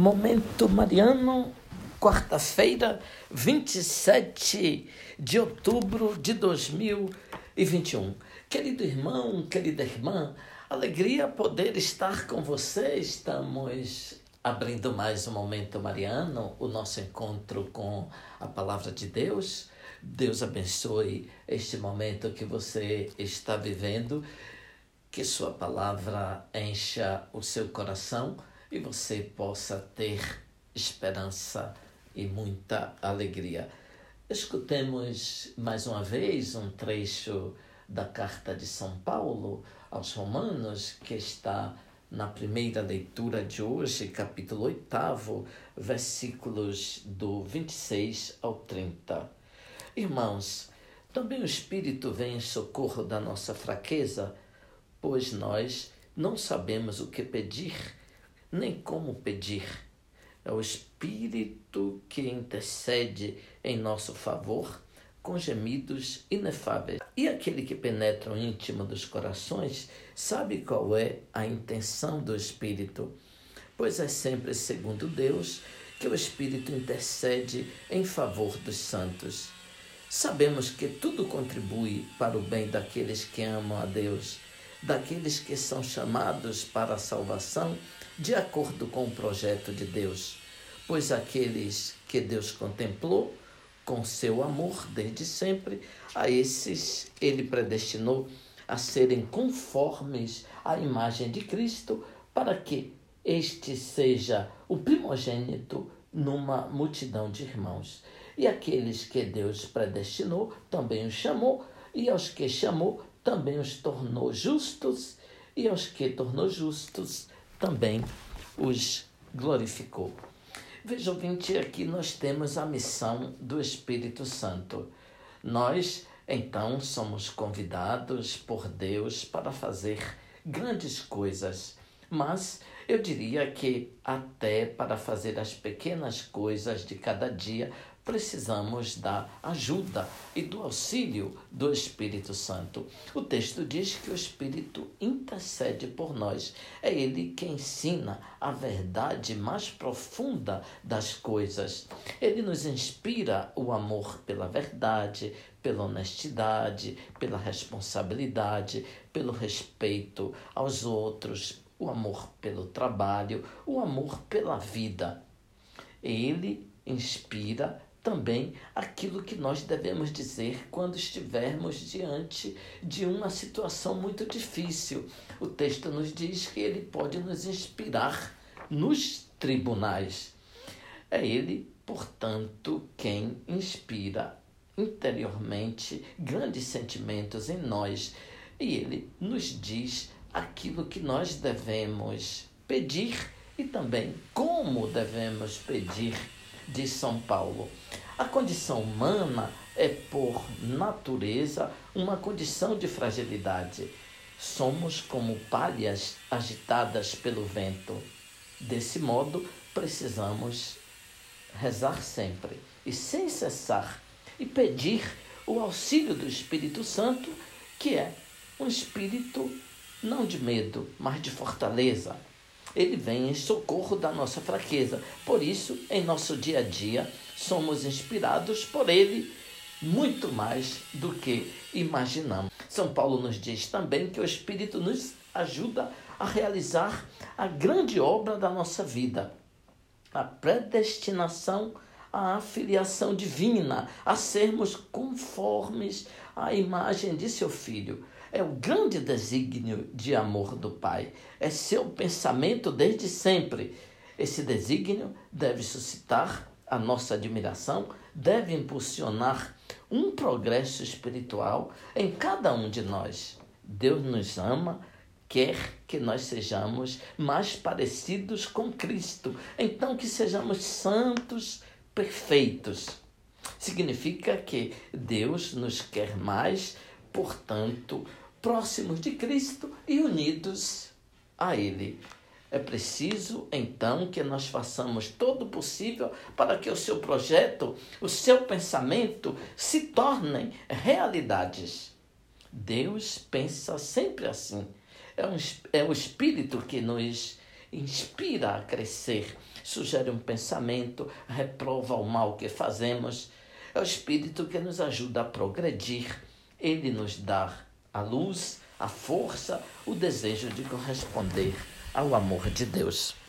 Momento Mariano, quarta-feira, 27 de outubro de 2021. Querido irmão, querida irmã, alegria poder estar com você. Estamos abrindo mais um Momento Mariano, o nosso encontro com a Palavra de Deus. Deus abençoe este momento que você está vivendo, que Sua palavra encha o seu coração e você possa ter esperança e muita alegria. Escutemos mais uma vez um trecho da carta de São Paulo aos Romanos, que está na primeira leitura de hoje, capítulo 8, versículos do 26 ao 30. Irmãos, também o Espírito vem em socorro da nossa fraqueza, pois nós não sabemos o que pedir nem como pedir. É o Espírito que intercede em nosso favor com gemidos inefáveis. E aquele que penetra o íntimo dos corações sabe qual é a intenção do Espírito, pois é sempre segundo Deus que o Espírito intercede em favor dos santos. Sabemos que tudo contribui para o bem daqueles que amam a Deus, daqueles que são chamados para a salvação de acordo com o projeto de Deus, pois aqueles que Deus contemplou com seu amor desde sempre, a esses ele predestinou a serem conformes à imagem de Cristo, para que este seja o primogênito numa multidão de irmãos. E aqueles que Deus predestinou também os chamou, e aos que chamou também os tornou justos, e aos que tornou justos também os glorificou. Veja, ouvinte, aqui nós temos a missão do Espírito Santo. Nós, então, somos convidados por Deus para fazer grandes coisas, mas eu diria que até para fazer as pequenas coisas de cada dia, precisamos da ajuda e do auxílio do Espírito Santo. O texto diz que o Espírito intercede por nós. É ele que ensina a verdade mais profunda das coisas. Ele nos inspira o amor pela verdade, pela honestidade, pela responsabilidade, pelo respeito aos outros, o amor pelo trabalho, o amor pela vida. Ele inspira também aquilo que nós devemos dizer quando estivermos diante de uma situação muito difícil. O texto nos diz que ele pode nos inspirar nos tribunais. É ele, portanto, quem inspira interiormente grandes sentimentos em nós e ele nos diz aquilo que nós devemos pedir e também como devemos pedir de São Paulo. A condição humana é, por natureza, uma condição de fragilidade. Somos como palhas agitadas pelo vento. Desse modo, precisamos rezar sempre e sem cessar e pedir o auxílio do Espírito Santo, que é um espírito não de medo, mas de fortaleza ele vem em socorro da nossa fraqueza. Por isso, em nosso dia a dia, somos inspirados por ele muito mais do que imaginamos. São Paulo nos diz também que o Espírito nos ajuda a realizar a grande obra da nossa vida, a predestinação à filiação divina, a sermos conformes à imagem de seu Filho. É o grande desígnio de amor do Pai. É seu pensamento desde sempre. Esse desígnio deve suscitar a nossa admiração, deve impulsionar um progresso espiritual em cada um de nós. Deus nos ama, quer que nós sejamos mais parecidos com Cristo. Então, que sejamos santos, perfeitos. Significa que Deus nos quer mais, portanto, próximos de Cristo e unidos a Ele. É preciso, então, que nós façamos todo o possível para que o seu projeto, o seu pensamento se tornem realidades. Deus pensa sempre assim. É, um, é o Espírito que nos inspira a crescer, sugere um pensamento, reprova o mal que fazemos. É o Espírito que nos ajuda a progredir. Ele nos dá a luz, a força, o desejo de corresponder ao amor de Deus.